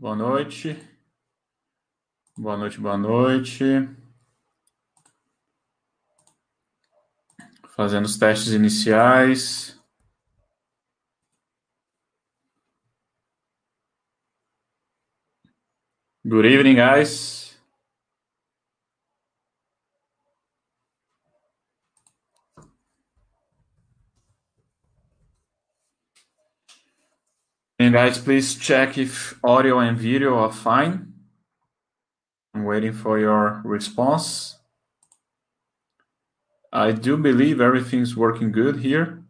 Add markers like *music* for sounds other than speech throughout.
Boa noite. Boa noite, boa noite. Fazendo os testes iniciais. Good evening, guys. Guys, please check if audio and video are fine. I'm waiting for your response. I do believe everything's working good here.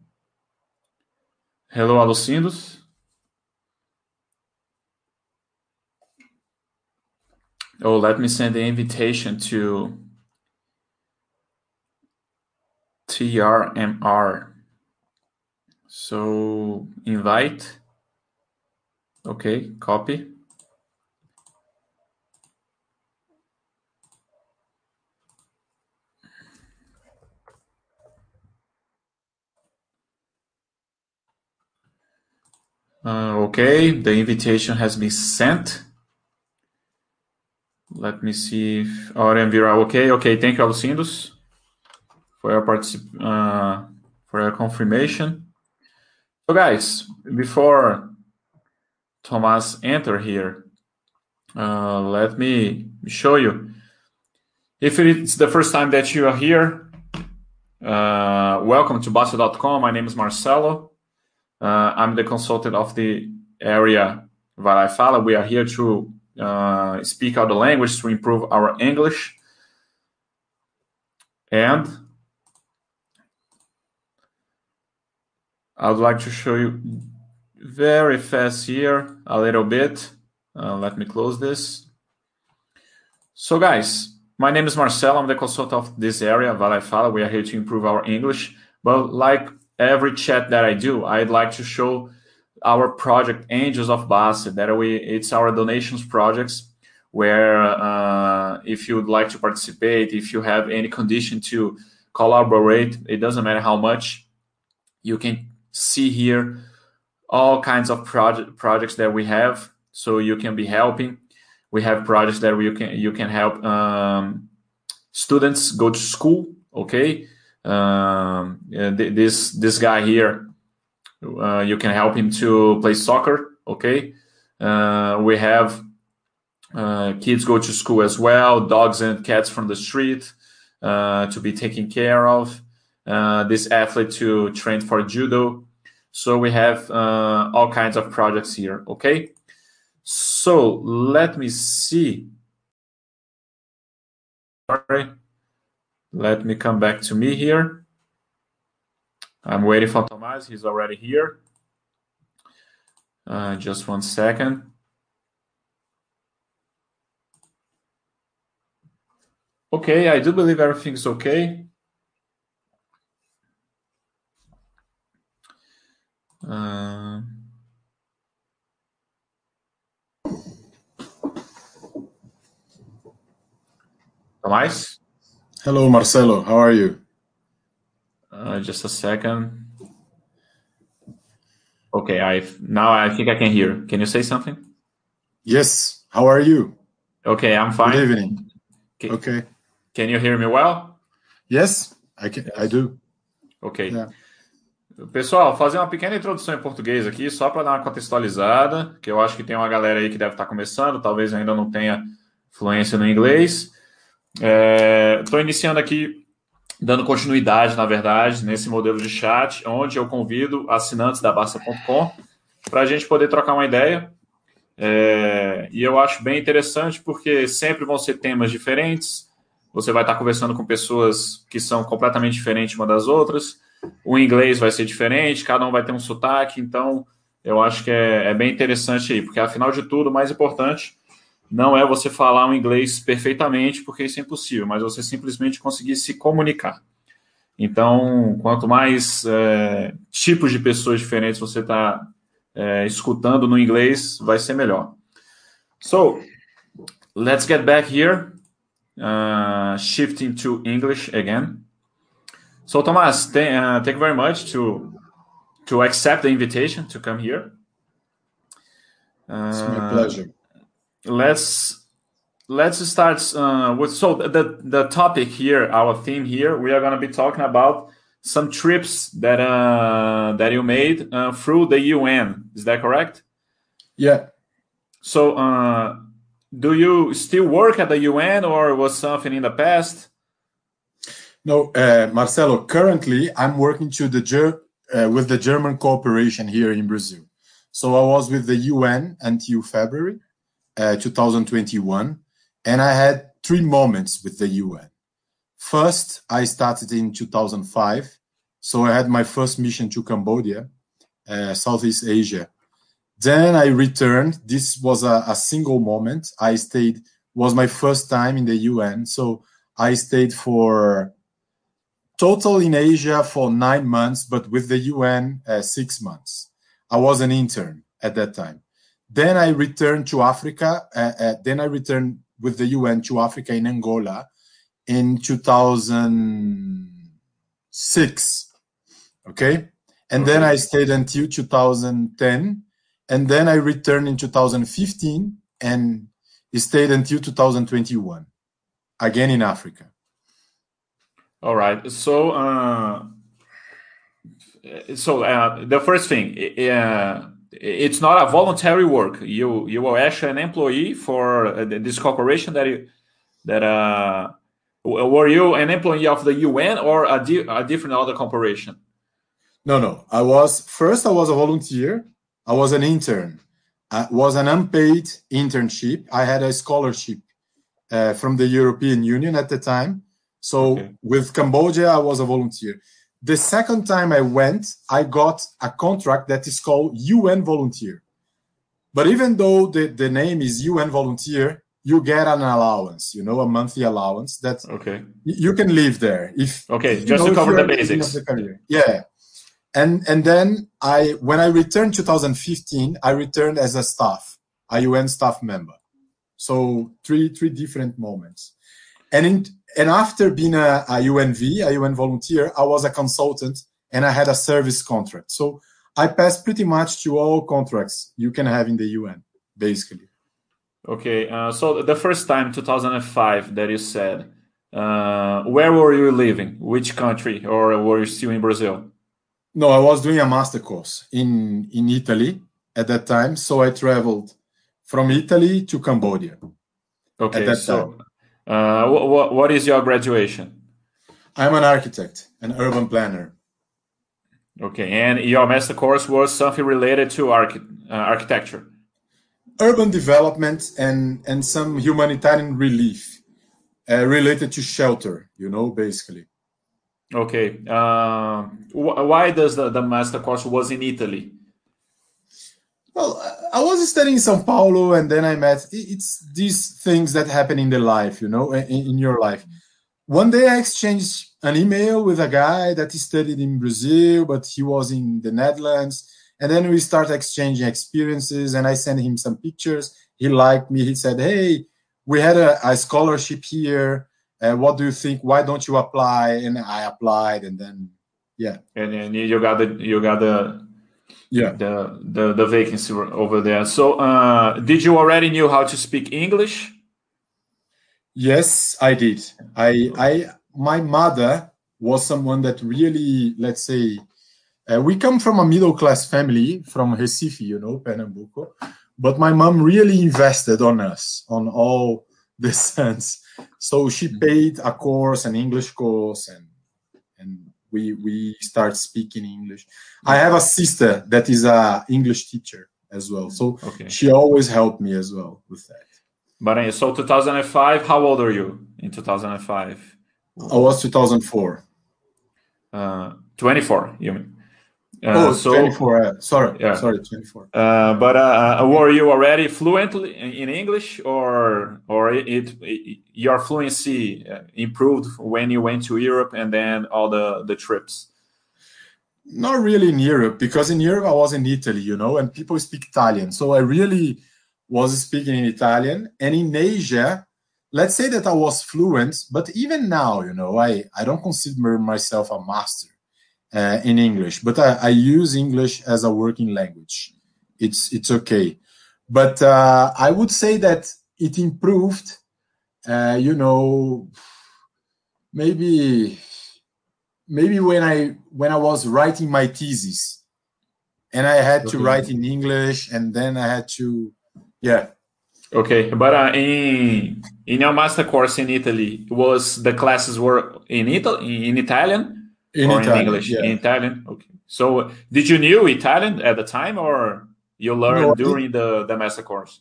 Hello, Alucindos. Oh, let me send the invitation to TRMR. So invite. Okay, copy. Uh, okay, the invitation has been sent. Let me see if video okay. Okay, thank you, Alucindos, for your particip uh, for your confirmation. So, guys, before Thomas enter here, uh, let me show you. If it's the first time that you are here, uh, welcome to Bastter.com. My name is Marcelo. Uh, I'm the consultant of the area Lá e Fala. We are here to uh, speak out the language to improve our English. And I would like to show you very fast here a little bit. Uh, let me close this. So, guys, my name is Marcel. I'm the consultant of this area, e Fala. We are here to improve our English. But like every chat that I do, I'd like to show our project Angels of Bastter. That we it's our donations projects where uh, if you would like to participate, if you have any condition to collaborate, it doesn't matter how much, you can see here all kinds of project projects that we have, so you can be helping. We have projects that you can you can help um, students go to school. Okay, um, this this guy here, uh, you can help him to play soccer. Okay, uh, we have uh, kids go to school as well, dogs and cats from the street uh, to be taken care of. Uh, this athlete to train for judo. So we have uh, all kinds of projects here. Okay, so let me see. Sorry. Let me come back to me here. I'm waiting for Thomas. He's already here. Uh, just one second. Okay, I do believe everything's okay. Uh, Tomás? Hello, Marcelo. How are you? Uh, just a second. Okay, I now I think I can hear. Can you say something? Yes. How are you? Okay, I'm fine. Good evening. Can, Okay. can you hear me well? Yes, I can. I do. Ok. Yeah. Pessoal, fazer uma pequena introdução em português aqui, só para dar uma contextualizada, que eu acho que tem uma galera aí que deve estar começando, talvez ainda não tenha fluência no inglês. Estou iniciando aqui, dando continuidade, na verdade, nesse modelo de chat, onde eu convido assinantes da Basta.com para a gente poder trocar uma ideia. É, e eu acho bem interessante porque sempre vão ser temas diferentes. Você vai estar conversando com pessoas que são completamente diferentes uma das outras. O inglês vai ser diferente, cada um vai ter um sotaque. Então, eu acho que é, é bem interessante aí, porque afinal de tudo, o mais importante não é você falar um inglês perfeitamente, porque isso é impossível, mas você simplesmente conseguir se comunicar. Então, quanto mais é, tipos de pessoas diferentes você está é, escutando no inglês, vai ser melhor. So, let's get back here, uh, shifting to English again. So, Thomas, th uh, thank you very much to to accept the invitation to come here. It's my Uh, pleasure. let's let's start uh, with so the the topic here, our theme here. We are going to be talking about some trips that uh, that you made uh, through the UN. Is that correct? Yeah. So, uh, do you still work at the UN, or was something in the past? No, uh, Marcelo. Currently, I'm working to the Ger- uh, with the German cooperation here in Brazil. So I was with the UN until February uh, 2021, and I had three moments with the UN. First, I started in 2005. So I had my first mission to Cambodia, uh, Southeast Asia. Then I returned. This was a, a, single moment. I stayed, was my first time in the UN. So I stayed for total in Asia for nine months, but with the UN, uh, six months. I was an intern at that time. Then I returned to Africa. Uh, uh, then I returned with the UN to Africa in Angola in 2006. Okay. And then I stayed until 2010. And then I returned in 2015 and stayed until 2021, again in Africa. All right. So, uh, so uh, the first thing, uh, it's not a voluntary work. You you were actually an employee for uh, this corporation that you that uh were you an employee of the UN or a, di a different other corporation? No, no. I was first. I was a volunteer. I was an intern. I was an unpaid internship. I had a scholarship uh, from the European Union at the time. So okay. with Cambodia, I was a volunteer. The second time I went, I got a contract that is called UN volunteer. But even though the, the name is UN volunteer, you get an allowance, you know, a monthly allowance that okay. you can live there if okay, just know, to cover the basics. The yeah. And and then I when I returned 2015, I returned as a staff, a UN staff member. So three three different moments. And in and after being a, a UNV, a UN volunteer, I was a consultant and I had a service contract. So I passed pretty much to all contracts you can have in the UN, basically. Okay, uh, so the first time, 2005, that you said, uh, where were you living? Which country, or were you still in Brazil? No, I was doing a master course in in Italy at that time. So I traveled from Italy to Cambodia. Okay, so uh, what, what is your graduation? I'm an architect, an urban planner. Okay, and your master course was something related to archi- uh, architecture urban development and and some humanitarian relief uh, related to shelter you know basically okay uh, wh why does the, the master course was in italy well i was studying in sao paulo and then i met it's these things that happen in the life you know in, in your life one day i exchanged an email with a guy that he studied in brazil but he was in the netherlands and then we start exchanging experiences, and I sent him some pictures. He liked me. He said, "Hey, we had a, a scholarship here. Uh, what do you think? Why don't you apply?" And I applied, and then yeah. And then you got the you got the yeah the the, the vacancy over there. So, uh, did you already knew how to speak English? Yes, I did. I I my mother was someone that really, let's say, uh, we come from a middle class family from Recife, you know, Pernambuco. But my mom really invested on us, on all *laughs* the sense So she paid a course, an English course, and and we we start speaking English. I have a sister that is a English teacher as well, so okay. she always helped me as well with that. But so 2005, how old are you in 2005? I was 2004. Uh, 24, you mean? Uh, oh, so, 24. Uh, sorry, yeah. sorry, 24. Uh, but uh, uh, were you already fluently in English, or or it, it, your fluency uh, improved when you went to Europe and then all the the trips? Not really in Europe, because in Europe I was in Italy, you know, and people speak Italian, so I really was speaking in Italian. And in Asia, let's say that I was fluent, but even now, you know, I I don't consider myself a master uh, in English, but I, I, use English as a working language. It's it's okay. but uh, I would say that it improved. Uh, you know, maybe maybe when I when I was writing my thesis, and I had to write in English, and then I had to, yeah. Okay, but uh, in in your master course in Italy, was the classes were in Italy in Italian in or Italian, in English? yeah. In Italian. Okay. So, did you knew Italian at the time, or you learned No, during the the master course?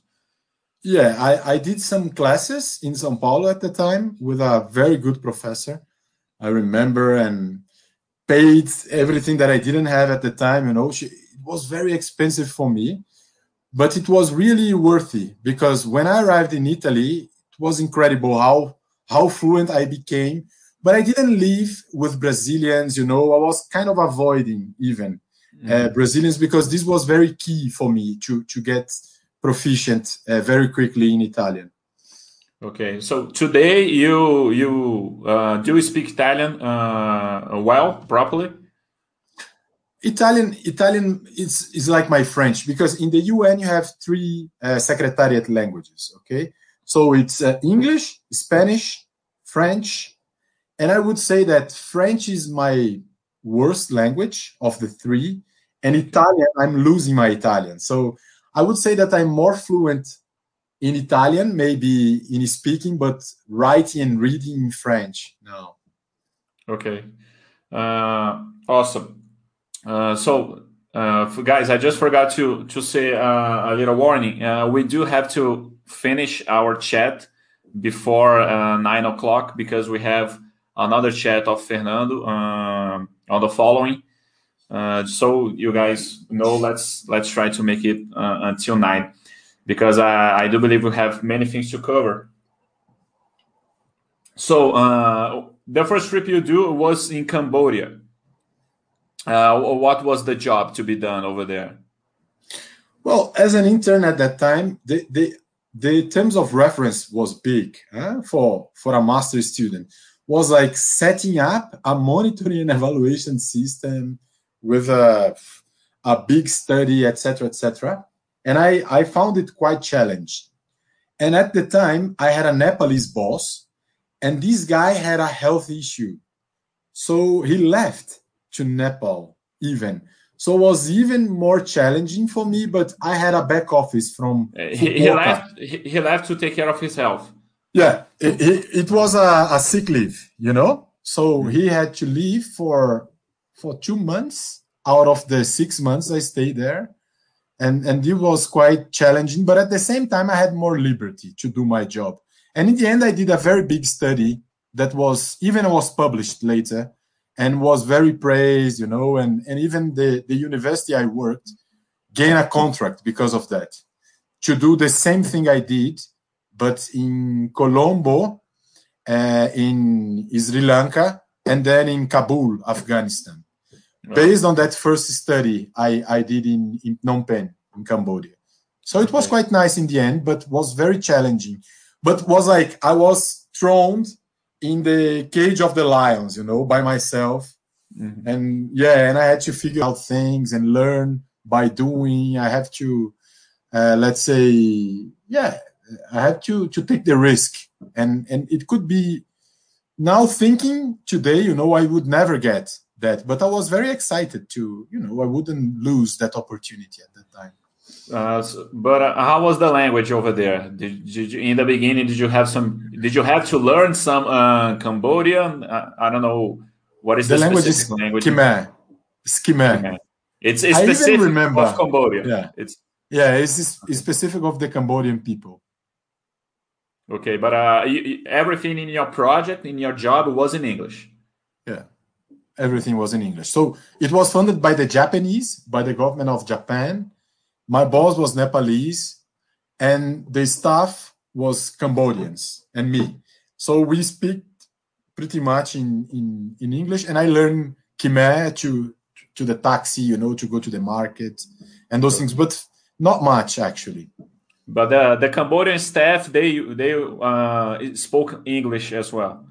Yeah, I, I did some classes in Sao Paulo at the time with a very good professor. I remember and paid everything that I didn't have at the time. You know, she, it was very expensive for me, but it was really worthy because when I arrived in Italy, it was incredible how how fluent I became. But I didn't live with Brazilians. You know, I was kind of avoiding even uh, Brazilians because this was very key for me to to get proficient uh, very quickly in Italian. Okay, so today you you uh, do you speak Italian uh, well properly? Italian Italian is is like my French because in the UN you have three uh, secretariat languages. Okay, so it's uh, English, Spanish, French, and I would say that French is my worst language of the three, and Italian I'm losing my Italian. So I would say that I'm more fluent in Italian, maybe in speaking, but writing and reading in French. No. Okay, uh, awesome. Uh, so, uh, guys, I just forgot to to say uh, a little warning. Uh, we do have to finish our chat before uh, nine o'clock because we have another chat of Fernando um, on the following. Uh, so you guys know, let's let's try to make it until nine because I, I do believe we have many things to cover. So the first trip you do was in Cambodia. Uh, what was the job to be done over there? Well, as an intern at that time, the the, the terms of reference was big huh? for for a master student. Was like setting up a monitoring and evaluation system with a a big study, etc., etc. And I I found it quite challenging. And at the time, I had a Nepalese boss, and this guy had a health issue, so he left to Nepal even. So it was even more challenging for me, but I had a back office from he, he left he, he, left to take care of his health. Yeah, it, it, it was a, a, sick leave, you know. So mm-hmm. he had to leave for for two months out of the six months I stayed there, and and it was quite challenging. But at the same time, I had more liberty to do my job. And in the end, I did a very big study that was even was published later and was very praised, you know, and, and even the, the university I worked gained a contract because of that to do the same thing I did, but in Colombo, uh, in Sri Lanka, and then in Kabul, Afghanistan. Right. Based on that first study I, I did in, in Phnom Penh, in Cambodia. So it was quite nice in the end, but was very challenging. But was like I was thrown in the cage of the lions, you know, by myself. Mhm. And yeah, and I had to figure out things and learn by doing. I have to, uh, let's say, yeah, I had to to take the risk, and and it could be. Now thinking today, you know, I would never get that, but I was very excited to, you know, I wouldn't lose that opportunity at that time. Uh, so- but uh, how was the language over there? Did, did you, in the beginning? Did you have some? Did you have to learn some uh, Cambodian? Uh, I don't know what is the, The language is language. Khmer. It's Khmer. Khmer. It's, I it's even remember- of Cambodia. Yeah. It's Yeah, it's, it's specific of the Cambodian people. Okay, but uh, you, everything in your project, in your job, was in English. Yeah, everything was in English. So it was funded by the Japanese, by the government of Japan. My boss was Nepalese, and the staff was Cambodians and me. So we speak pretty much in, in, in English, and I learned Khmer to to the taxi, you know, to go to the market and those things, but not much actually. But the, the Cambodian staff, they they uh, spoke English as well.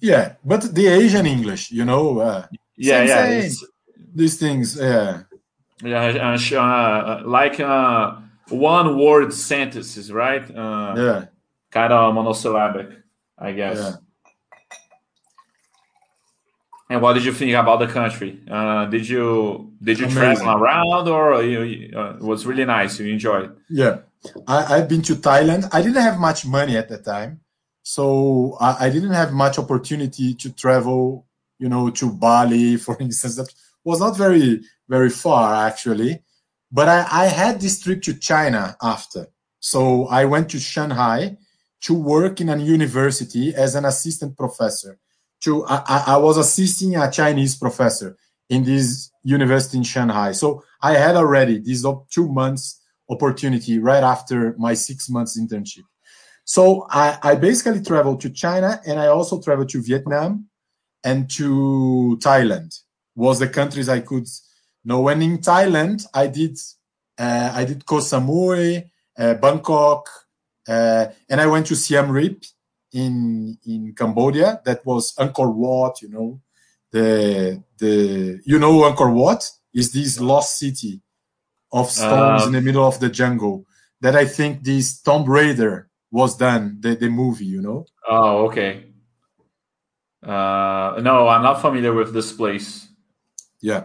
Yeah, but the Asian English, you know, uh, Yeah, yeah. these things. Yeah, Yeah, uh, uh, like uh, one word sentences, right? Uh, yeah. Kind of monosyllabic, I guess. Yeah. And what did you think about the country? Uh, did you did you Amazing. travel around, or you, uh, it was really nice? You enjoyed? Yeah, I, have been to Thailand. I didn't have much money at the time, so I, I, didn't have much opportunity to travel. You know, to Bali, *laughs* for instance, that was not very very far actually. But I, I had this trip to China after, so I went to Shanghai to work in a university as an assistant professor to I, I was assisting a Chinese professor in this university in Shanghai. So I had already these two months opportunity right after my six months internship. So I, I basically traveled to China and I also traveled to Vietnam and to Thailand. Was the countries I could know. When in Thailand, I did uh, I did Koh Samui, uh, Bangkok, uh, and I went to Siem Reap in in Cambodia. That was Angkor Wat, you know, the the you know Angkor Wat is? This lost city of stones uh, in the middle of the jungle that I think this Tomb Raider was done the the movie, you know. Oh, okay. Uh, no, I'm not familiar with this place. Yeah.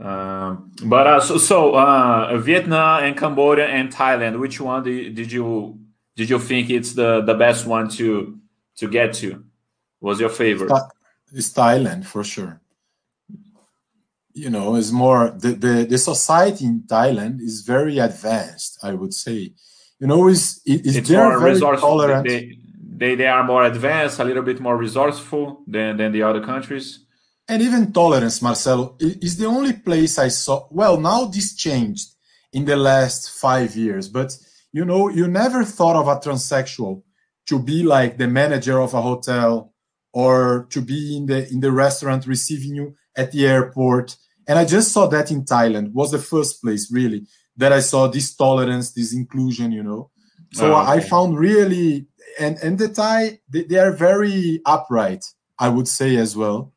Uh, but uh, so, so uh, Vietnam and Cambodia and Thailand, which one did, did you did you think it's the the best one to to get to? Was your favorite? It's Thailand for sure. You know, it's more the, the, the society in Thailand is very advanced. I would say, you know, is it's, it's more very tolerant. They, they they are more advanced, a little bit more resourceful than than the other countries. And even tolerance, Marcelo, is the only place I saw. Well, now this changed in the last five years, but you know, you never thought of a transsexual to be like the manager of a hotel or to be in the in the restaurant receiving you at the airport. And I just saw that in Thailand was the first place really that I saw this tolerance, this inclusion, you know. So oh, okay. I found really and and the Thai they, they are very upright, I would say as well.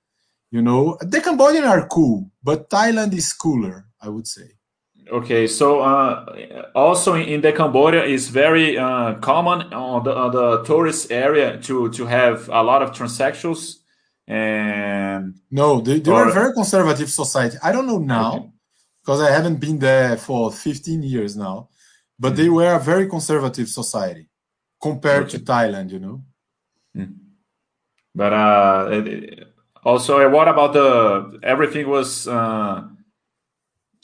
You know, the Cambodian are cool, but Thailand is cooler, I would say. Okay, so uh, also in the Cambodia is very uh, common on the, on the, tourist area to to have a lot of transsexuals and no, they, they or, were a very conservative society. I don't know now because okay. I haven't been there for 15 years now, but mm. they were a very conservative society compared okay. to Thailand, you know. Mm. But uh, also, what about the everything was. Uh,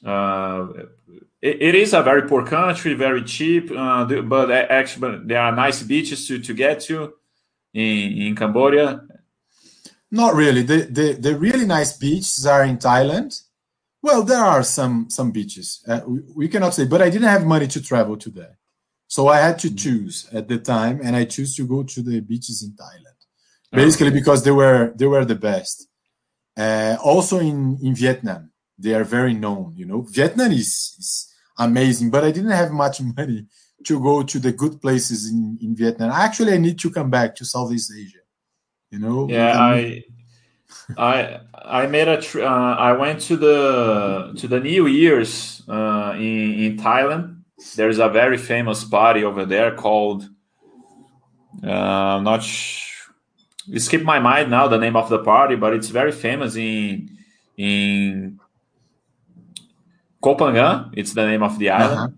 uh, it, it is a very poor country, very cheap, uh, but actually there are nice beaches to, to get to in, in Cambodia. Not really. The, the, the really nice beaches are in Thailand. Well, there are some some beaches. Uh, we, we, cannot say, but I didn't have money to travel to there, so I had to mm-hmm. choose at the time, and I choose to go to the beaches in Thailand, basically okay. because they were they were the best. Uh, also in in Vietnam, they are very known. You know, Vietnam is, is amazing, but I didn't have much *laughs* money to go to the good places in, in Vietnam. Actually, I need to come back to Southeast Asia. You know. Yeah, I, I, I made a. Tr- uh, I went to the to the New Year's uh, in in Thailand. There's a very famous party over there called. Uh, not. Sh- it skipped my mind now the name of the party, but it's very famous in in Koh Phangan, it's the name of the island.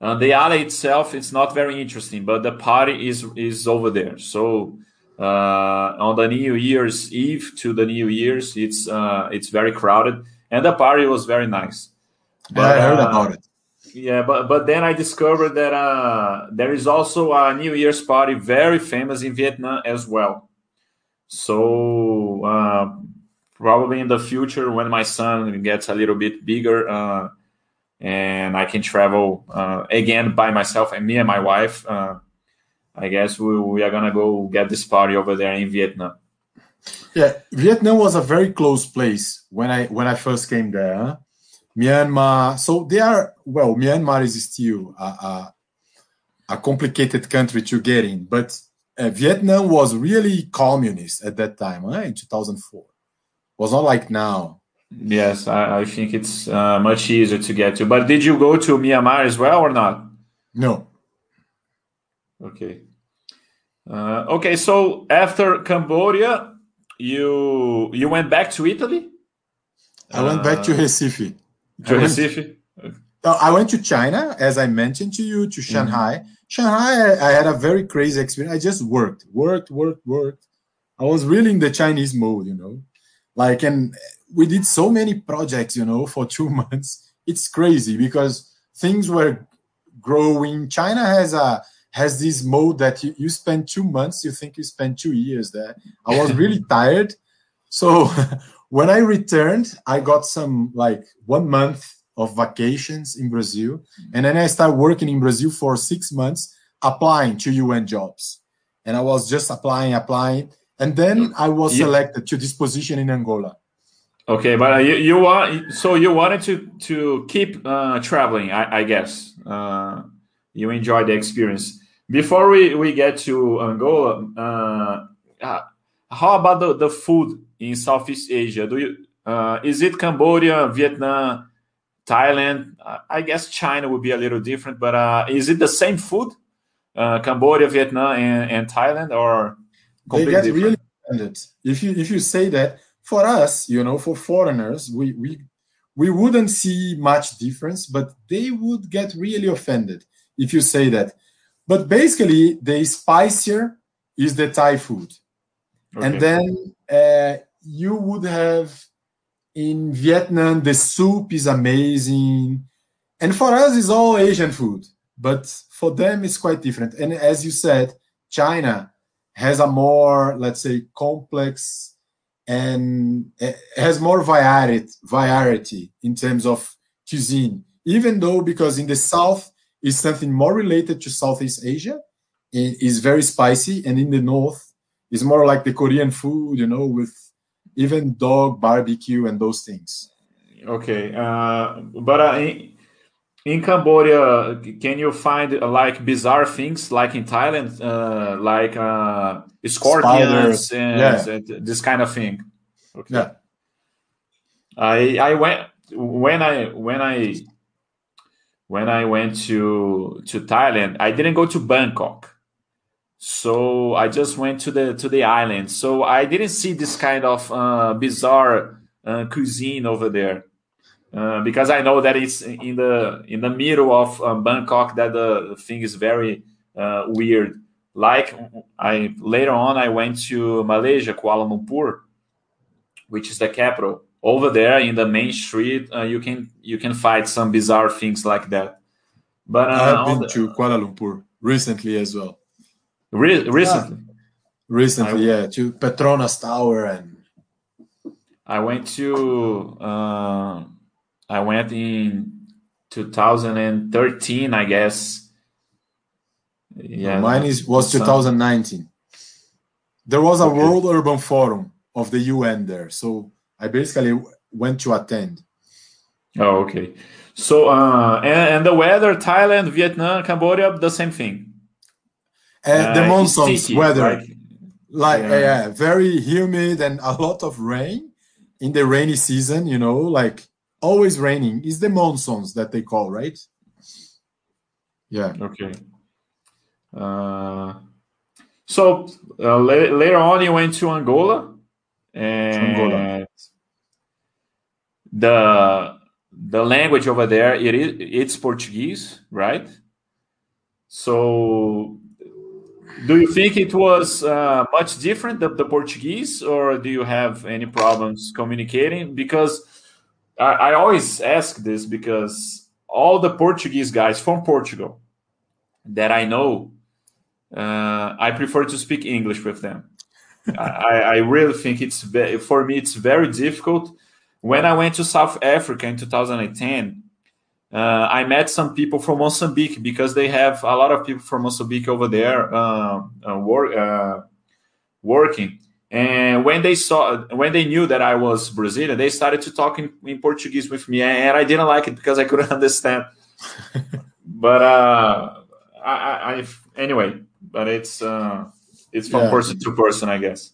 Uh-huh. Uh, the island itself it's not very interesting, but the party is is over there. So on the New Year's Eve to the New Year's, it's uh, it's very crowded, and the party was very nice. But, I heard uh, about it. Yeah, but but then I discovered that uh, there is also a New Year's party very famous in Vietnam as well. So uh, probably in the future when my son gets a little bit bigger uh, and I can travel uh, again by myself and me and my wife. I guess we, we are gonna go get this party over there in Vietnam. Yeah, Vietnam was a very close place when I when I first came there. Huh? Myanmar, so they are well. Myanmar is still a, a, a complicated country to get in, but uh, Vietnam was really communist at that time, huh? in 2004 was not like now. Yes, I, I think it's uh, much easier to get to. But did you go to Myanmar as well or not? No. Okay. Uh, okay, so after Cambodia, you you went back to Italy. I went back to Uh, Recife. To I went- Recife. Uh, I went to China, as I mentioned to you, to Shanghai. Shanghai, I, I had a very crazy experience. I just worked, worked, worked, worked. I was really in the Chinese mode, you know. Like, and we did so many projects, you know, for two *laughs* months. It's crazy because things were growing. China has a has this mode that you, you spend two months, you think you spend two years there. I was *laughs* really tired. So *laughs* when I returned, I got some like one month of vacations in Brazil. And then I started working in Brazil for six months, applying to UN jobs. And I was just applying, applying. And then I was You- selected to this position in Angola. Okay, but uh, you, you want so you wanted to to keep uh, traveling, I, I guess. Uh, you enjoyed the experience. Before we, we get to Angola, uh, uh, how about the, the food in Southeast Asia? Do you uh, is it Cambodia, Vietnam, Thailand? I guess China would be a little different, but uh, is it the same food? Uh, Cambodia, Vietnam, and, and Thailand, or They get different? really offended. If you if you say that for us, you know, for foreigners, we we we wouldn't see much difference, but they would get really offended if you say that. But basically, the spicier is the Thai food. Okay. And then uh, you would have in Vietnam, the soup is amazing. And for us, it's all Asian food. But for them, it's quite different. And as you said, China has a more, let's say, complex and uh, has more variety, variety in terms of cuisine. Even though, because in the south is something more related to Southeast Asia, it is very spicy, and in the north is more like the Korean food, you know, with even dog barbecue and those things. Okay, uh, but uh, in, in Cambodia, can you find uh, like bizarre things like in Thailand, uh, like uh, scorpions and, yeah. and this kind of thing? Okay. Yeah. I I went when I when I when I went to to Thailand. I didn't go to Bangkok, so I just went to the to the island. So I didn't see this kind of uh, bizarre uh, cuisine over there. Uh, because I know that it's in the in the middle of uh, Bangkok that the thing is very uh, weird. Like I later on, I went to Malaysia, Kuala Lumpur, which is the capital. Over there in the main street, uh, you can you can find some bizarre things like that. But uh, I have been the- to Kuala Lumpur recently as well. re- recently, Recently, I- yeah, to Petronas Tower and I went to uh, I went in 2013, I guess. Yeah, mine is was some- 2019. There was a. World Urban Forum of the UN there, so I basically went to attend. Oh, okay. So, uh, and, and the weather, Thailand, Vietnam, Cambodia, the same thing. And the Uh, monsoons sticky, weather, like- like Yeah. yeah. very humid and a lot of rain in the rainy season you know like always raining is the monsoons that they call right yeah okay. Uh, so uh, la- later on, you went to Angola, and Angola. The the language over there it is it's Portuguese, right? So, do you think it was uh, much different the, the Portuguese, or do you have any problems communicating? Because I, I always ask this because all the Portuguese guys from Portugal that I know, uh, I prefer to speak English with them. *laughs* I, I really think it's for me it's very difficult. When I went to South Africa in 2010, uh, I met some people from Mozambique because they have a lot of people from Mozambique over there uh, uh, work, uh, working. And when they saw, when they knew that I was Brazilian, they started to talk in, in Portuguese with me, and I didn't like it because I couldn't *laughs* understand. *laughs* but uh, I, I, I, anyway, but it's uh, it's from Yeah. person to person, I guess.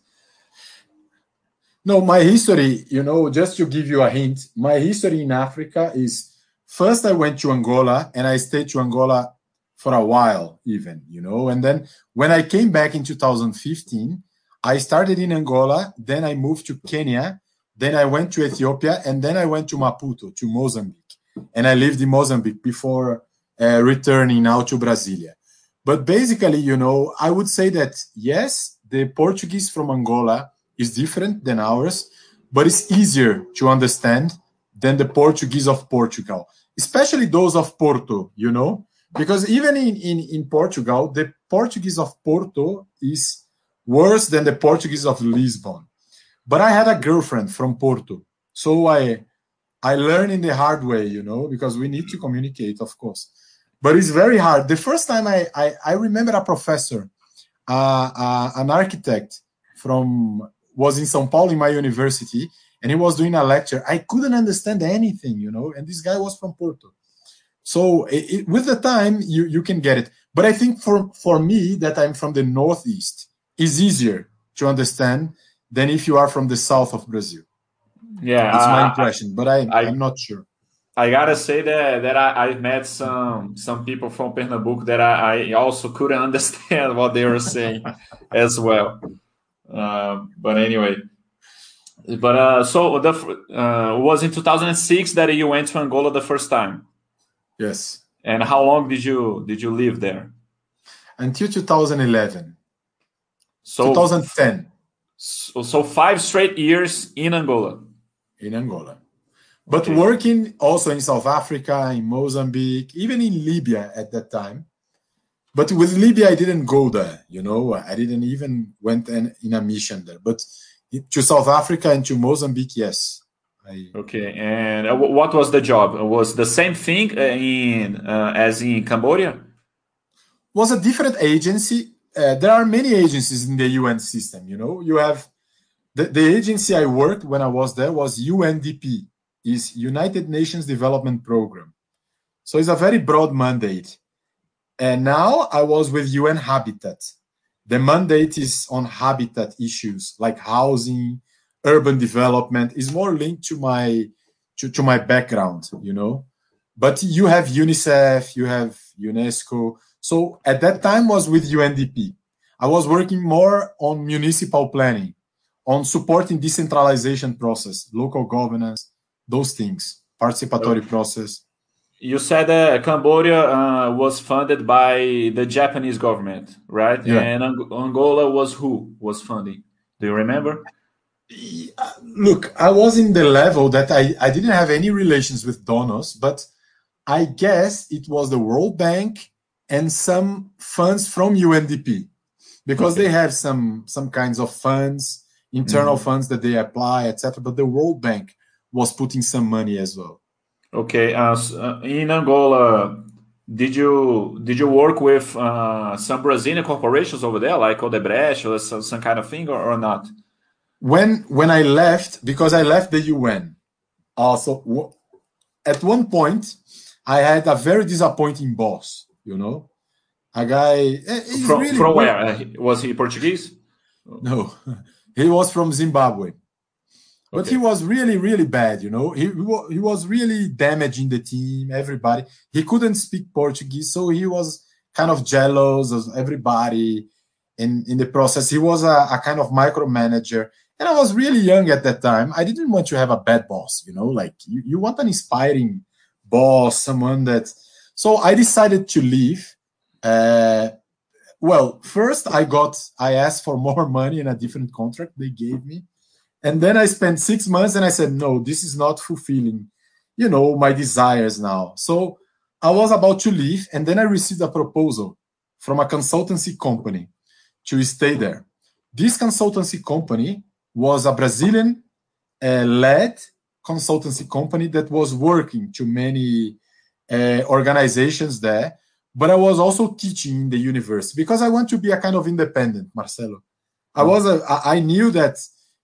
No, my history, you know, just to give you a hint, my history in Africa is first I went to Angola and I stayed to Angola for a while, even, you know. And then when I came back in 2015, I started in Angola, then I moved to Kenya, then I went to Ethiopia, and then I went to Maputo, to Mozambique. And I lived in Mozambique before uh, returning now to Brasilia. But basically, you know, I would say that yes, the Portuguese from Angola is different than ours, but it's easier to understand than the Portuguese of Portugal, especially those of Porto, you know, because even in, in, in Portugal, the Portuguese of Porto is worse than the Portuguese of Lisbon. But I had a girlfriend from Porto, so I I learned in the hard way, you know, because we need to communicate, of course. But it's very hard. The first time I I, I remember a professor, uh, uh, an architect from was in São Paulo in my university, and he was doing a lecture. I couldn't understand anything, you know, and this guy was from Porto. So it, it, with the time, you you can get it. But I think for for me that I'm from the northeast is easier to understand than if you are from the south of Brazil. Yeah, It's my uh, impression, but I, I- I'm not sure. I gotta say that that I, I've met some some people from Pernambuco that I, I also couldn't *laughs* understand what they were saying as well. Uh, but anyway, but uh, so the uh, was in 2006 that you went to Angola the first time. Yes. And how long did you did you live there? Until 2011, So 2010 so, so five straight years in Angola. in Angola. But Okay. working also in South Africa, in Mozambique, even in Libya at that time. But with Libya, I didn't go there, you know, I didn't even went in, in a mission there. But to South Africa and to Mozambique, yes. I, Okay, and uh, what was the job? Was the same thing uh, in uh, as in Cambodia? was a different agency. Uh, there are many agencies in the UN system. You know, you have the, the agency I worked when I was there was UNDP, is United Nations Development Program. So it's a very broad mandate. And now I was with UN Habitat. The mandate is on habitat issues like housing, urban development. is more linked to my to, to my background, you know. But you have UNICEF, you have UNESCO. So at that time was with UNDP. I was working more on municipal planning, on supporting decentralization process, local governance, those things, participatory process. You said that Cambodia uh, was funded by the Japanese government, right? Yeah. And Ang- Angola was who was funding? Do you remember? Look, I was in the level that I, I didn't have any relations with donors, but I guess it was the World Bank and some funds from UNDP because Okay. they have some some kinds of funds, internal funds that they apply, etc. But the World Bank was putting some money as well. Okay, uh, uh, in Angola, did you did you work with uh, some Brazilian corporations over there, like Odebrecht or some, some kind of thing, or, or not? when when I left because I left the UN. Also, w- at one point, I had a very disappointing boss. You know, a guy. eh, From, really from where? Uh, was he Portuguese? No, *laughs* he was from Zimbabwe, but Okay. he was really really bad. You know, he he was really damaging the team, everybody. He couldn't speak Portuguese, so he was kind of jealous of everybody. In in the process, he was a, a kind of micromanager. And I was really young at that time. I didn't want to have a bad boss, you know, like you, you want an inspiring boss, someone that. So I decided to leave. Uh, well, first I got, I asked for *laughs* more money in a different contract they gave me. And then I spent six months and I said, no, this is not fulfilling, you know, my desires now. So I was about to leave. And then I received a proposal from a consultancy company to stay there. This consultancy company was a Brazilian uh, led consultancy company that was working to many uh, organizations there. But I was also teaching in the university because I want to be a kind of independent, Marcelo. I was a, I I knew that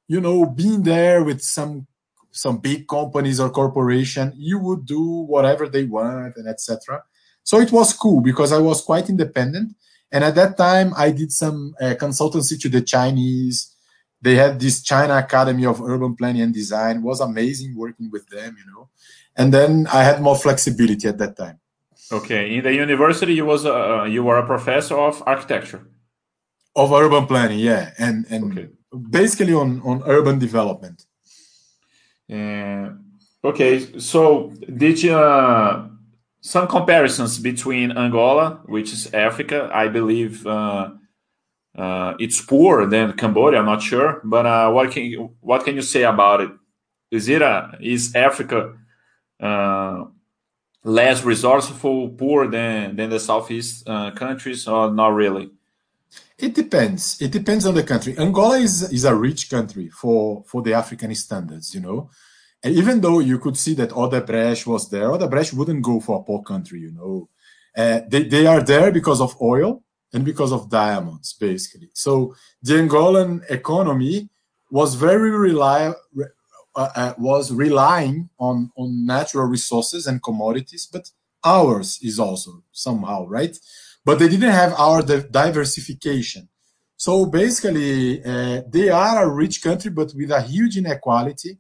you know being there with some some big companies or corporation, you would do whatever they want and etc. So it was cool because I was quite independent. And at that time, I did some uh, consultancy to the Chinese They had this China Academy of Urban Planning and Design. It was amazing working with them, you know. And then I had more flexibility at that time. Okay, in the university, you was a, you were a professor of architecture of urban planning, yeah, and and okay. Basically on on urban development. Uh, okay, so did you uh, some comparisons between Angola, which is Africa, I believe uh, uh it's poorer than Cambodia. I'm not sure, but uh, what can you, what can you say about it? Is it a, is Africa uh, less resourceful, poor than than the southeast countries, or not really? It depends. It depends on the country. Angola is is a rich country for for the African standards, you know. And even though you could see that Odebrecht was there, Odebrecht wouldn't go for a poor country, you know. Uh, they they are there because of oil and because of diamonds, basically. So the Angolan economy was very rely uh, uh, was relying on on natural resources and commodities, but ours is also somehow right but they didn't have our diversification. So basically, uh, they are a rich country, but with a huge inequality.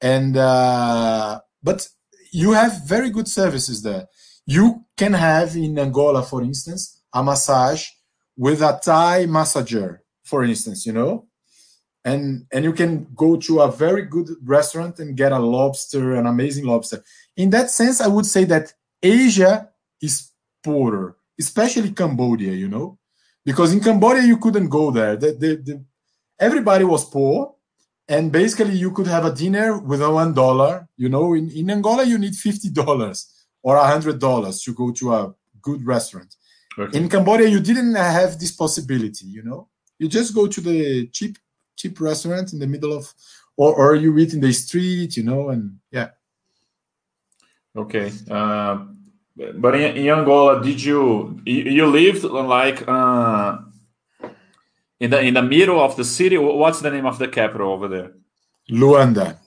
And uh, but you have very good services there. You can have in Angola, for instance, a massage with a Thai massager, for instance, you know, and and you can go to a very good restaurant and get a lobster, an amazing lobster. In that sense, I would say that Asia is poorer especially Cambodia, you know, because in Cambodia you couldn't go there. The, the, the, everybody was poor, and basically you could have a dinner with a one dollar. You know, in, in Angola you need fifty dollars or a hundred dollars to go to a good restaurant. Okay. In Cambodia you didn't have this possibility. You know, you just go to the cheap cheap restaurant in the middle of, or or you eat in the street. You know, and yeah. Okay. Uh, but in, in, Angola, did you you lived like uh, in the in the middle of the city? What's the name of the capital over there? Luanda.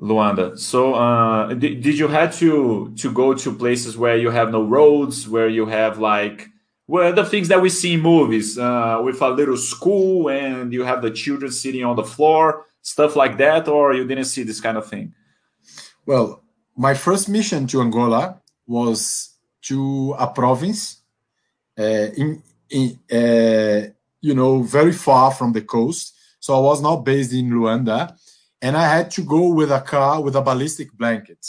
Luanda. So, uh, did, did you had to to go to places where you have no roads, where you have like well the things that we see in movies, uh, with a little school and you have the children sitting on the floor, stuff like that, or you didn't see this kind of thing? Well, my first mission to Angola was to a province uh, in, in uh, you know very far from the coast. So i was not based in luanda and i had to go with a car with a ballistic blanket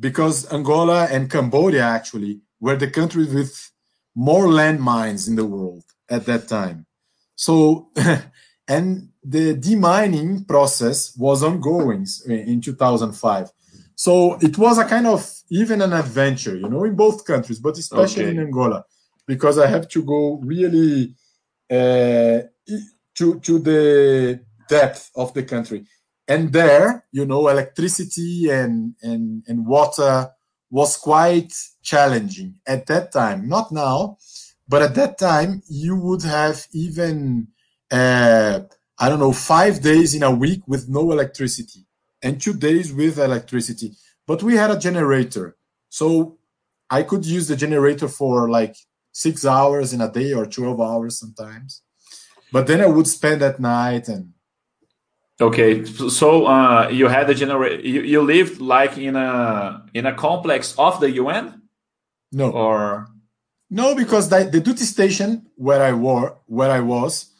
because angola and cambodia actually were the countries with more landmines in the world at that time. So *laughs* and the demining process was ongoing in 2005 so it was a kind of even an adventure, you know, in both countries, but especially okay. in Angola, because I have to go really uh, to to the depth of the country, and there, you know, electricity and and and water was quite challenging at that time. Not now, but at that time, you would have even uh, I don't know five days in a week with no electricity and two days with electricity. But we had a generator. So I could use the generator for like six hours in a day or 12 hours sometimes. But then I would spend at night and. Okay, so uh, you had a generator. You, you lived like in a in a complex of the UN. No. Or no, because the, the duty station where I were where I was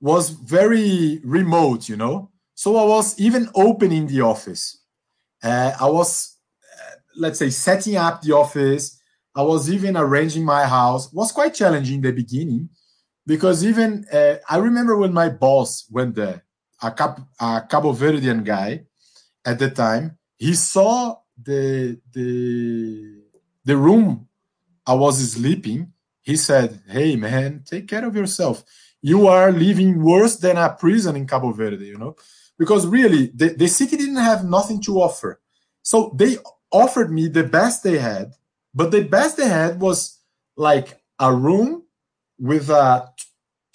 was very remote. You know, so I was even opening the office. Uh, I was, uh, let's say, setting up the office. I was even arranging my house. It was quite challenging in the beginning because even uh, I remember when my boss went there, a, Cap, a Cabo Verdean guy at the time, he saw the the the room I was sleeping. He said, "Hey man, take care of yourself. You are living worse than a prison in Cabo Verde, you know." Because really the, the city didn't have nothing to offer. So they offered me the best they had, but the best they had was like a room with a,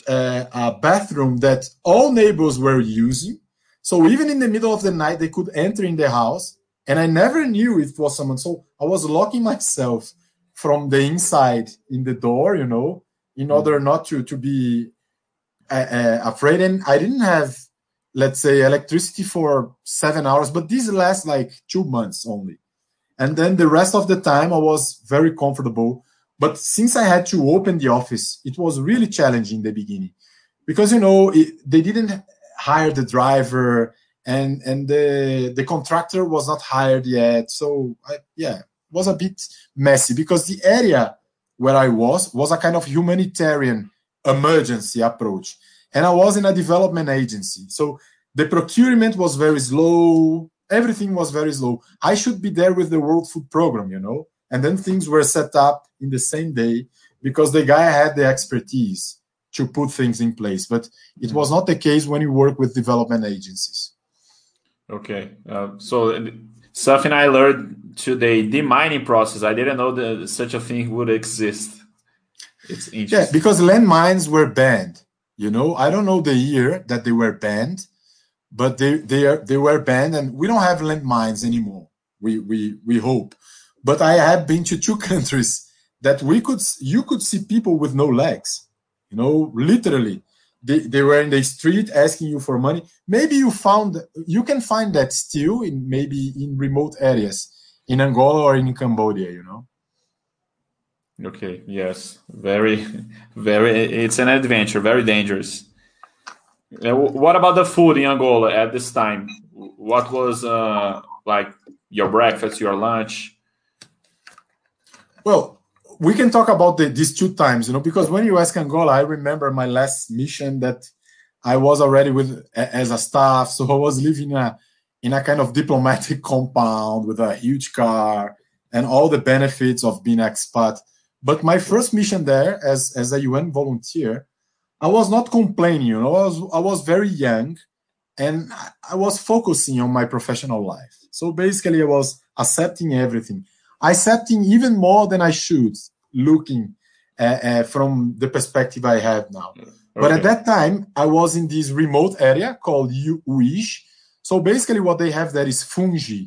a, a bathroom that all neighbors were using. So even in the middle of the night, they could enter in the house, and I never knew if it was someone. So I was locking myself from the inside in the door, you know, in order not to to be uh, uh, afraid, and I didn't have, let's say, electricity for seven hours, but these last like two months only. And then the rest of the time, I was very comfortable. But since I had to open the office, it was really challenging in the beginning because you know it, they didn't hire the driver and and the the contractor was not hired yet. So I, yeah, it was a bit messy because the area where I was was a kind of humanitarian emergency approach, and I was in a development agency. So the procurement was very slow. Everything was very slow. I should be there with the World Food Program, you know, and then things were set up in the same day because the guy had the expertise to put things in place. But it was not the case when you work with development agencies. Okay, uh, so something I learned today: the mining process. I didn't know that such a thing would exist. It's interesting. Yeah, because landmines were banned. You know, I don't know the year that they were banned, but they they are they were banned, and we don't have landmines anymore. We we we hope. But I have been to two *laughs* countries that we could you could see people with no legs. You know, literally, they, they were in the street asking you for money. Maybe you found you can find that still in maybe in remote areas in Angola or in Cambodia. You know. Okay. Yes. Very, very. It's an adventure. Very dangerous. What about the food in Angola at this time? What was uh, like your breakfast, your lunch? Well, we can talk about the, these two times, you know, because when you ask Angola, I remember my last mission that I was already with as a staff, so I was living in a in a kind of diplomatic *laughs* compound with a huge car and all the benefits of being expat but my first mission there as, as a UN volunteer, I was not complaining, you know, I was, I was very young and I was focusing on my professional life. So basically, I was accepting everything, I accepting even more than I should, looking uh, uh, from the perspective I have now. Okay. But at that time, I was in this remote area called Uíge. So basically, what they have there is fungi.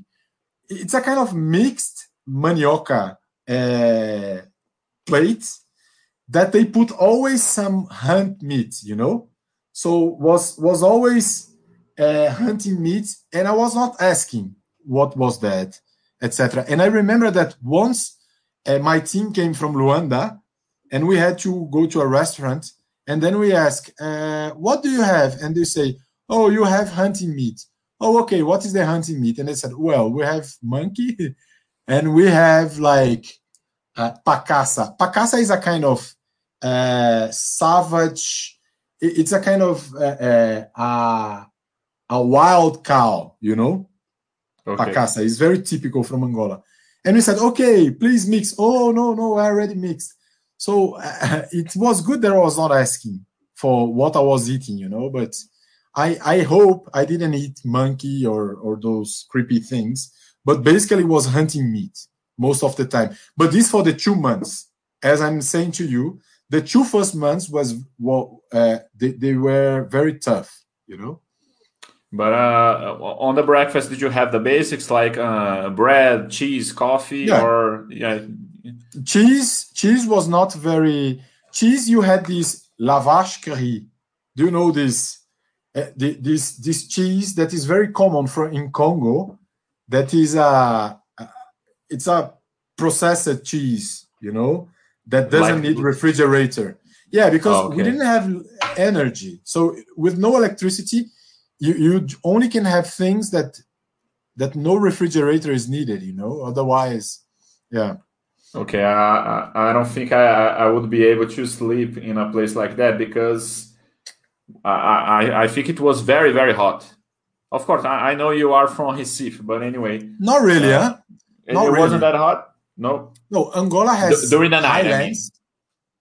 It's a kind of mixed manioca uh, plates that they put always some hunt meat, you know. So was was always uh, hunting meat, and I was not asking what was that, etc. And I remember that once uh, my team came from Luanda, and we had to go to a restaurant, and then we ask, uh, "What do you have?" And they say, "Oh, you have hunting meat." Oh, okay. What is the hunting meat? And they said, "Well, we have monkey, *laughs* and we have like uh. Pacaça is a kind of uh, savage. It's a kind of uh, uh, a wild cow, you know. Okay. Pacaça is very typical from Angola. And we said, okay, please mix. Oh no, no, I already mixed. So uh, *laughs* it was good that I was not asking for what I was eating, you know. But I I hope I didn't eat monkey or or those creepy things. But basically, was hunting meat most of the time. But this for the two months, as I'm saying to you, the two first months was well, uh, they, they were very tough, you know. But uh, on the breakfast, did you have the basics like uh, bread, cheese, coffee, yeah. or yeah? Cheese, cheese was not very cheese. You had this la vache qui Do you know this? Uh, this this cheese that is very common for in Congo. That is a it's a processed cheese, you know, that doesn't like, need refrigerator. Yeah, because oh, okay. we didn't have energy. So with no electricity, you, you only can have things that that no refrigerator is needed, you know. Otherwise, yeah. Okay, I, I don't think I, I would be able to sleep in a place like that because I, I, I think it was very, very hot. Of course, I, I know you are from Recife, but anyway. Not really, uh, huh? Not it really. wasn't that hot. No. No, Angola has D- during the night. Highlands.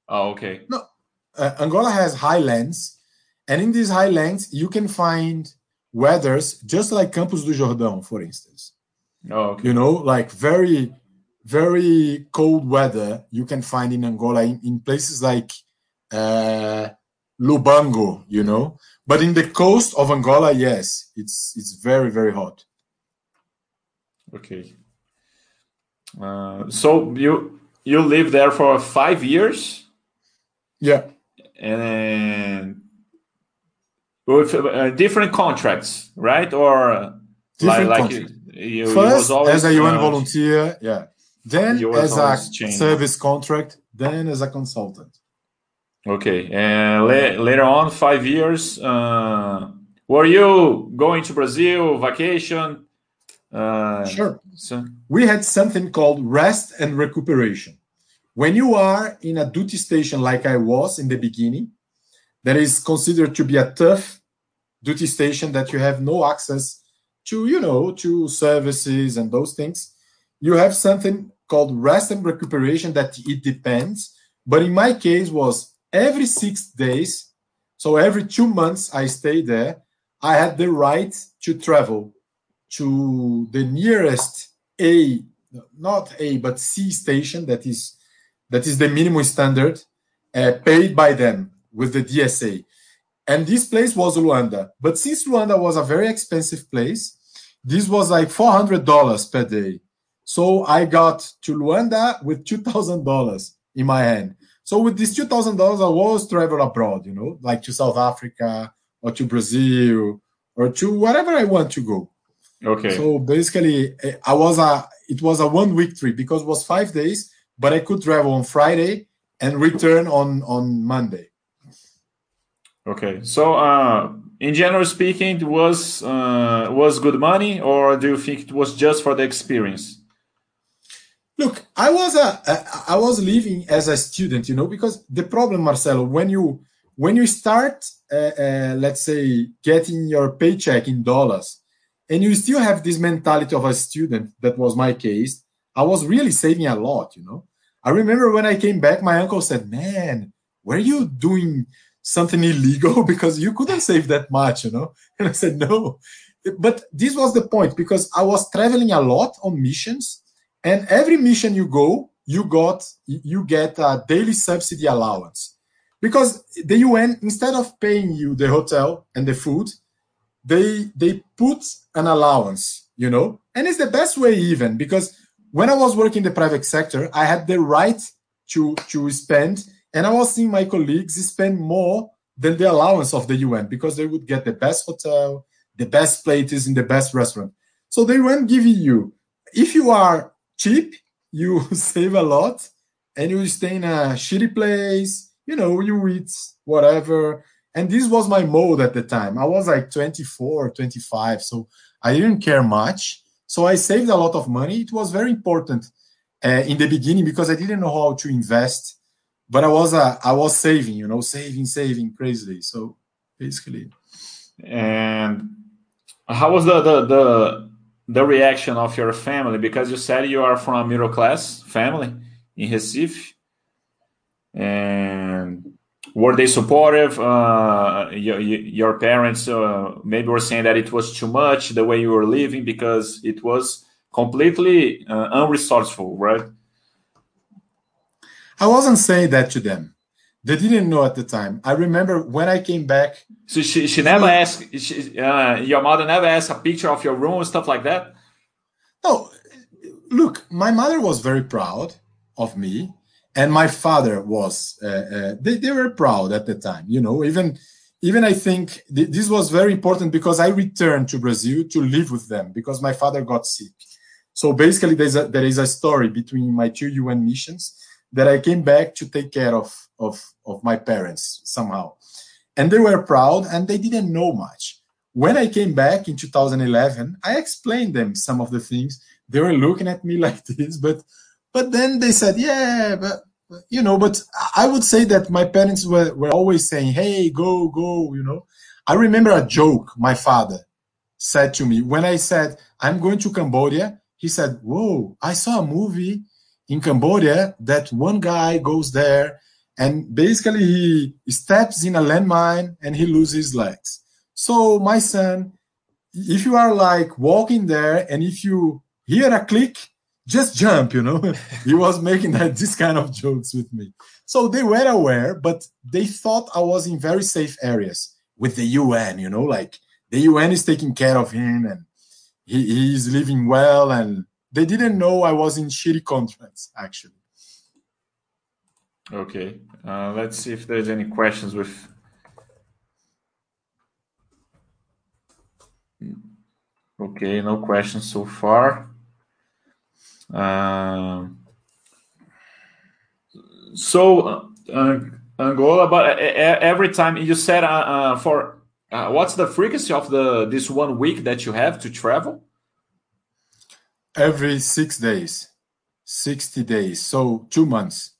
I mean. Oh, okay. No, uh, Angola has highlands, and in these highlands you can find weathers just like Campos do Jordão, for instance. Oh, okay. You know, like very, very cold weather you can find in Angola in, in places like uh, Lubango. You know, but in the coast of Angola, yes, it's it's very very hot. Okay. Uh, so you you lived there for five years. Yeah. And with uh, different contracts, right? Or different like, contracts. Like you, you, First, always, as a UN uh, volunteer, yeah. Then as a service contract, then as a consultant. Okay, and la- later on, five years. Uh, were you going to Brazil vacation? Uh, sure. So we had something called rest and recuperation. When you are in a duty station like I was in the beginning, that is considered to be a tough duty station that you have no access to, you know, to services and those things. You have something called rest and recuperation that it depends. But in my case was every six days. So every two months I stay there. I had the right to travel to the nearest A, not A, but C station that is that is the minimum standard uh, paid by them with the DSA. And this place was Luanda. But since Luanda was a very expensive place, this was like $400 per day. So I got to Luanda with $2,000 in my hand. So with this $2,000, I was travel abroad, you know, like to South Africa or to Brazil or to wherever I want to go. Okay. So basically, eh, I was a it was a one week trip because it was five days, but I could travel on Friday and return on on Monday. Okay. So, uh, in general speaking, it was uh, was good money, or do you think it was just for the experience? Look, I was a I was living as a student, you know, because the problem, Marcelo, when you when you start, uh, uh, let's say, getting your paycheck in dollars, and you still have this mentality of a student that was my case. I was really saving a lot you know? I remember when i came back my uncle said man were you doing something illegal? *laughs* Because you couldn't save that much you know? *laughs* And i said no. But this was the point because i was traveling a lot on missions and every mission you go you got you get a daily subsidy allowance. Because the un instead of paying you the hotel and the food they they put an allowance, you know, and it's the best way even because when I was working in the private sector, I had the right to to spend, and I was seeing my colleagues spend more than the allowance of the UN because they would get the best hotel, the best plates in the best restaurant. So they weren't giving you. If you are cheap, *laughs* you save a lot, and you stay in a shitty place. You know, you eat whatever and this was my mode at the time. I was like 24 25 so i didn't care much. So i saved a lot of money. It was very important uh, in the beginning because i didn't know how to invest but i was uh, i was saving you know saving saving crazily. So basically and how was the the the, the reaction of your family? Because you said you are from a middle class family in recife and were they supportive? Uh, your, your parents uh, maybe were saying that it was too much the way you were living because it was completely uh, unresourceful, right? I wasn't saying that to them. They didn't know at the time. I remember when I came back. So she, she never asked, she, uh, your mother never asked a picture of your room and stuff like that? No. Look, my mother was very proud of me and my father was uh, uh, they, they were proud at the time you know even even i think th- this was very important because i returned to brazil to live with them because my father got sick. So basically there's a, there is a story between my two un missions that i came back to take care of of of my parents somehow. And they were proud and they didn't know much. When i came back in 2011 i explained them some of the things. They were looking at me *laughs* like this but but then they said, yeah, but, you know, but I would say that my parents were, were always saying, hey, go, go, you know. I remember a joke my father said to me when I said, I'm going to Cambodia. He said, whoa, I saw a movie in Cambodia that one guy goes there and basically he steps in a landmine and he loses his legs. So my son, if you are like walking there and if you hear a click, just jump, you know. *laughs* he was making that this kind of jokes with me. So they were aware, but they thought I was in very safe areas with the UN, you know, like the UN is taking care of him and he, he's living well. And they didn't know I was in shitty contracts, actually. Okay. Uh, let's see if there's any questions with Okay, no questions so far. Uh, so uh, Angola, but every time you said uh, for what's the frequency of the this one week that you have to travel? Every six days, sixty days, so two months.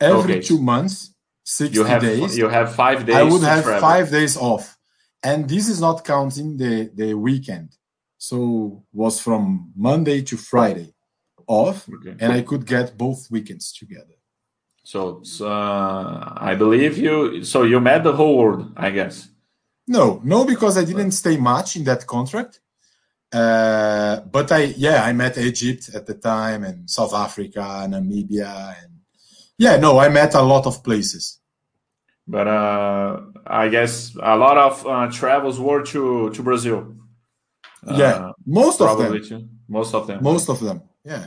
Every okay. two months, sixty you have, days. You have five days. I would have travel. five days off, and this is not counting the the weekend. So was from Monday to Friday off, okay. and I could get both weekends together. So uh, I believe you. So you met the whole world, I guess. No, no, because I didn't stay much in that contract. Uh, but I, yeah, I met Egypt at the time, and South Africa, and Namibia, and yeah, no, I met a lot of places. But uh, I guess a lot of uh, travels were to to Brazil. Yeah, uh, most of them. Too. Most of them. Most of them. Yeah.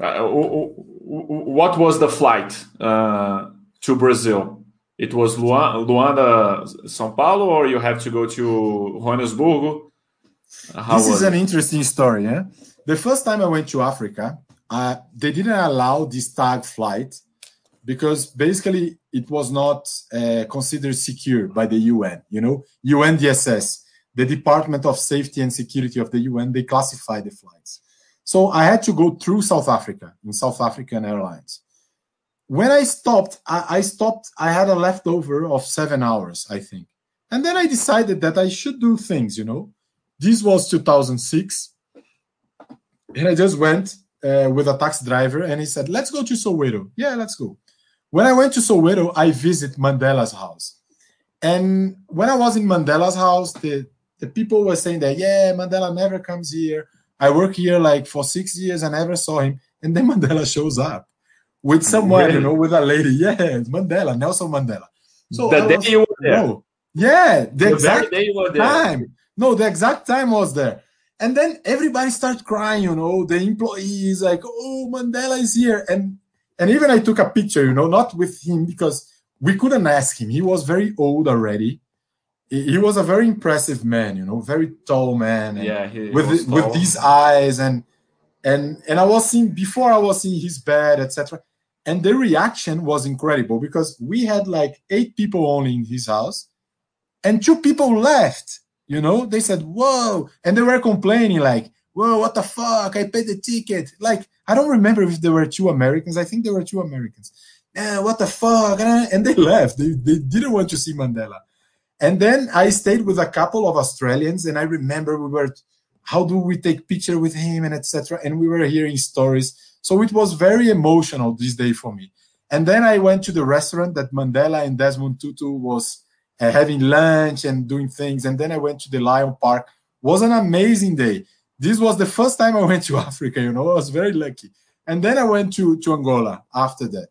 Uh, what was the flight uh, to Brazil? It was Luanda, São Paulo, or you have to go to Johannesburg? How this is an interesting story. Yeah? The first time I went to Africa, uh, they didn't allow this tag flight because basically it was not uh, considered secure by the UN. You know, UNDSS the Department of Safety and Security of the UN, they classify the flights. So I had to go through South Africa in South African Airlines. When I stopped, I, I stopped, I had a leftover of seven hours, I think. And then I decided that I should do things, you know. This was 2006. And I just went uh, with a taxi driver and he said, Let's go to Soweto. Yeah, let's go. When I went to Soweto, I visit Mandela's house. And when I was in Mandela's house, the the people were saying that yeah mandela never comes here i work here like for six years i never saw him and then *laughs* mandela shows up with someone really? you know with a lady. *laughs* Yeah mandela nelson mandela. So the day was, you were there? No, yeah the, the exact time. No the exact time was there. And then everybody started crying you know the employees like oh mandela is here. And and even i took a picture you know not with him because we couldn't ask him. He was very old already he was a very impressive man, you know, very tall man. yeah, with with these eyes and and and I was seeing before I was seeing his bed, etc. And the reaction was incredible because we had like eight people only in his house, and two people left. You know, they said, "Whoa!" and they were complaining like, "Whoa, what the fuck? I paid the ticket." Like I don't remember if there were two Americans. I think there were two Americans. Yeah, what the fuck? And they left. They, they didn't want to see Mandela. And then I stayed with a couple of Australians, and I remember we were, how do we take picture with him and etc. And we were hearing stories. So it was very emotional this day for me. And then I went to the restaurant that Mandela and Desmond Tutu was uh, having lunch and doing things. And then I went to the Lion Park. Was an amazing day. This was the first time I went to *laughs* Africa. You know, I was very lucky. And then I went to to Angola after that.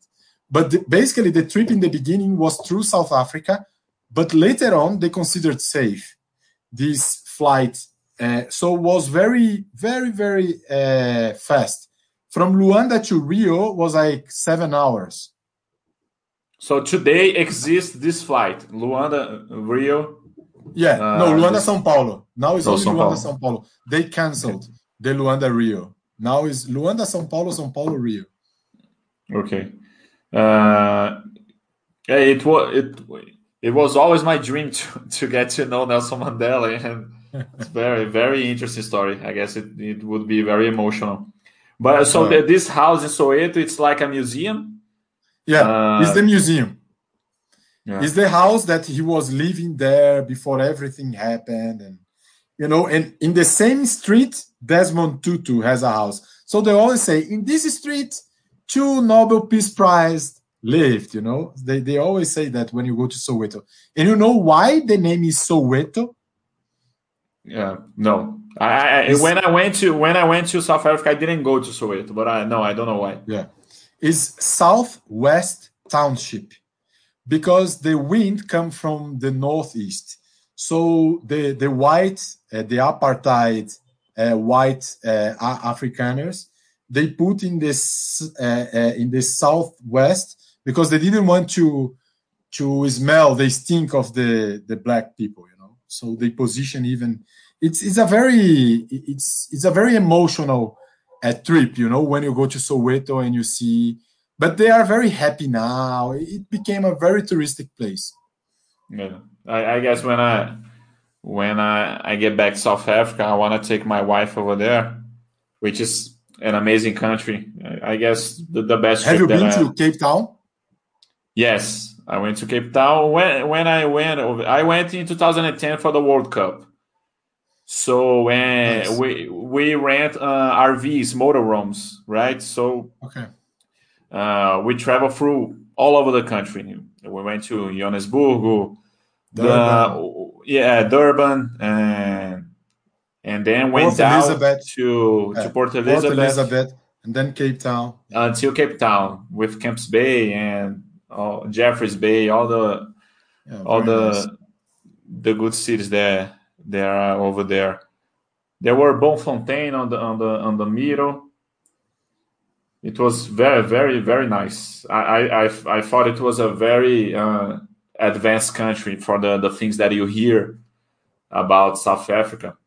But the, basically, the trip in the beginning was through South Africa but later on, they considered safe this flight. Uh, so was very, very, very uh, fast. From Luanda to Rio was like seven hours. So today exists this flight, Luanda, Rio. Yeah, uh, no, Luanda. São Paulo. Now it's only São Luanda, Paulo. São Paulo. They cancelled okay. the Luanda, Rio. Now is Luanda, São Paulo, São Paulo, Rio. Okay. Uh, it was it it was always my dream to, *laughs* to get to know Nelson Mandela, and it's *laughs* very very interesting story. I guess it, it would be very emotional. But so the, this house in Soweto, it's like a museum. Yeah, uh, it's the museum. Yeah. It's the house that he was living there before everything happened, and you know, and in the same street, Desmond Tutu has a house. So they always say, in this street, two Nobel Peace Prize lived, you know. They, they always say that when you go to Soweto. And you know why the name is Soweto? Yeah, no. I, I when I went to when I went to South Africa, I didn't go to Soweto, but I no, I don't know why. Yeah. Is Southwest Township because the wind come from the northeast. So the the white, uh, the apartheid uh, white uh, Afrikaners, they put in this uh, uh, in the southwest because they didn't want to to smell the stink of the the black people you know so they position even it's it's a very it's it's a very emotional uh, trip, you know, when you go to Soweto and you see. But they are very happy now. It became a very touristic place. Yeah, I, I guess when I when I, I get back to South Africa, I want to take my wife over there, which is an amazing country. I, I guess the, the best. Have you been I, to Cape Town? Yes, I went to Cape Town. When when I went, I went in 2010 for the World Cup. So when nice. we we rent uh, RVs, motorhomes, right? So okay, uh, we travel through all over the country. We went to Johannesburg, the yeah Durban, and and then went Port down Elizabeth. to to Port Elizabeth, Port Elizabeth, and then Cape Town until Cape Town with Camps Bay and all, Jeffreys Bay, all the yeah, all the nice. the good cities there there are over there. There were Bloemfontein on the on the on the middle. It was very very very nice. I I I, thought it was a very uh, advanced country for the the things that you hear about South Africa.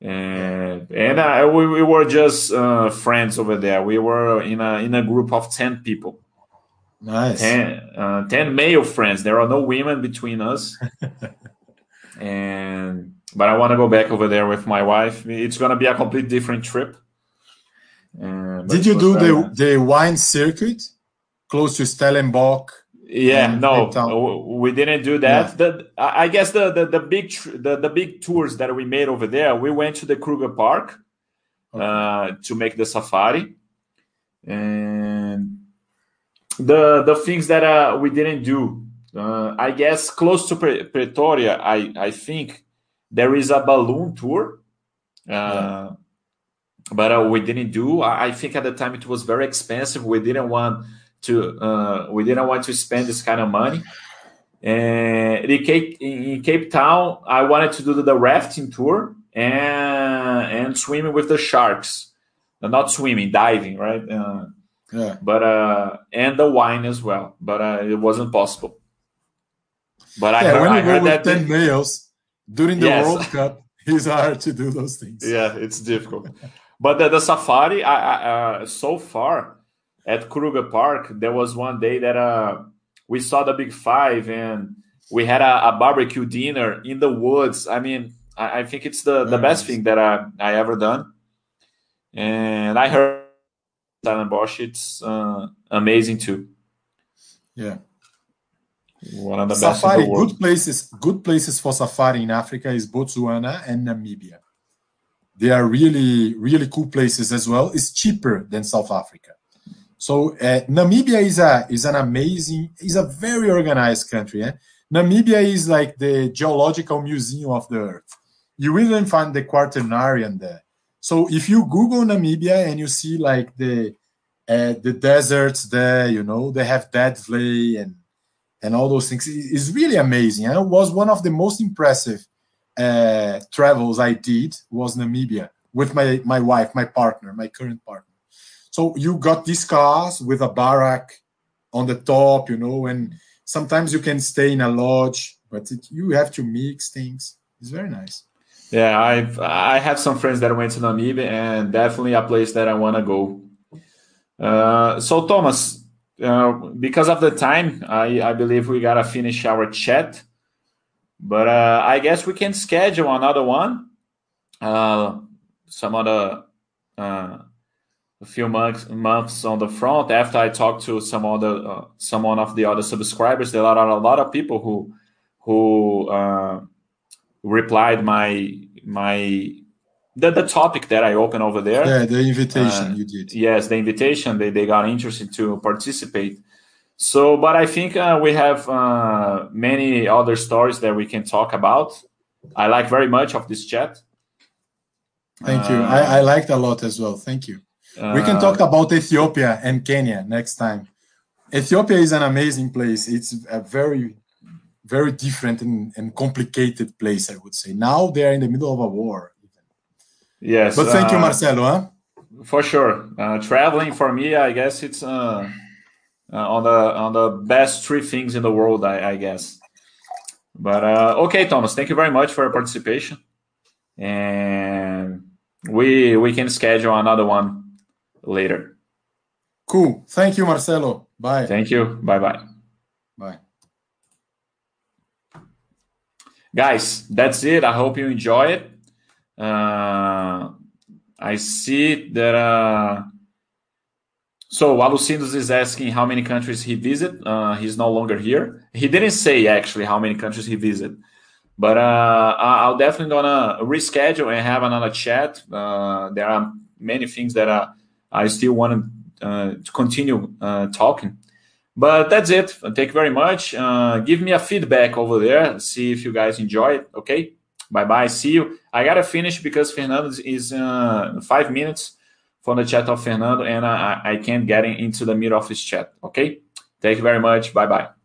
And and uh, we, we were just uh, friends over there. We were in a in a group of ten people. Nice. 10, uh, 10 male friends. There are no women between us. *laughs* and but I want to go back over there with my wife. It's going to be a complete different trip. Uh, Did you do the nice. the wine circuit close to Stellenbosch? Yeah, no, we didn't do that. Yeah. The I guess the the, the big the, the big tours that we made over there, we went to the Kruger Park okay. uh, to make the safari, and the the things that uh, we didn't do. Uh, I guess close to Pre- Pretoria, I I think there is a balloon tour, uh, yeah. but uh, we didn't do. I, I, think at the time it was very expensive. We didn't want to. Uh, we didn't want to spend this kind of money. And in Cape, in Cape Town, I wanted to do the rafting tour and and swimming with the sharks. Not swimming, diving, right? Yeah. But uh, and the wine as well, but uh, it wasn't possible. But I yeah, heard, when you I heard with ten males, during the yes. World Cup, it's hard to do those things. Yeah, it's difficult. but the, the safari, I, I, uh, so far at Kruger Park, there was one day that uh, we saw the Big Five and we had a, a barbecue dinner in the woods. I mean, I, I think it's the, the best thing that I, I ever done. And I heard Stellenbosch, it's uh, amazing too. Yeah. One of the safari, best good places. Good places for safari in Africa is Botswana and Namibia. They are really, really cool places as well. It's cheaper than South Africa. So uh, Namibia is a is an amazing, is a very organized country. Eh? Namibia is like the geological museum of the earth. You will even find the Quaternarian there. So if you Google Namibia and you see like the uh, the deserts there, you know they have Dead Vlei and and all those things is really amazing. And it was one of the most impressive uh, travels I did was Namibia with my my wife, my partner, my current partner. So you got these cars with a barrack on the top, you know, and sometimes you can stay in a lodge, but it, you have to mix things. It's very nice. Yeah, I've I have some friends that went to Namibia, and definitely a place that I want to go. Uh, so Thomas, uh, because of the time, I, I believe we gotta finish our chat. But uh, I guess we can schedule another one. Uh, some other uh, a few months months on the front after I talk to some other uh, some one of the other subscribers. There are a lot of people who who uh, replied my my the, the topic that I opened over there. Yeah, the invitation uh, you did. Yes, the invitation. They, they got interested to participate. So, but I think uh, we have uh, many other stories that we can talk about. I like very much of this chat. Thank you. I, I liked a lot as well. Thank you. we can talk uh, about Ethiopia and Kenya next time. Ethiopia is an amazing place. It's a very, very different and, and complicated place, I would say. Now they are in the middle of a war Yes. But thank uh, you, Marcelo. Huh? For sure. Uh, traveling for me, I guess it's uh, uh, on the on the best three things in the world, I, I guess. But uh, okay, Thomas, thank you very much for your participation. and we we can schedule another one later. Cool. Thank you, Marcelo. Bye. Thank you. Bye bye. Bye. Guys, that's it. I hope you enjoy it. Uh, I see that. Uh, so Alucindos is asking how many countries he visit. Uh, he's no longer here. He didn't say actually how many countries he visit, but uh, I'll definitely gonna reschedule and have another chat. Uh, there are many things that uh, I still want uh, to continue uh, talking. But that's it. Thank you very much. Uh, give me a feedback over there. See if you guys enjoy it. Okay. Bye bye. See you. I gotta finish because Fernando is uh, five minutes from the chat of Fernando, and I, I can't get into the middle of his chat. Okay. Thank you very much. Bye bye.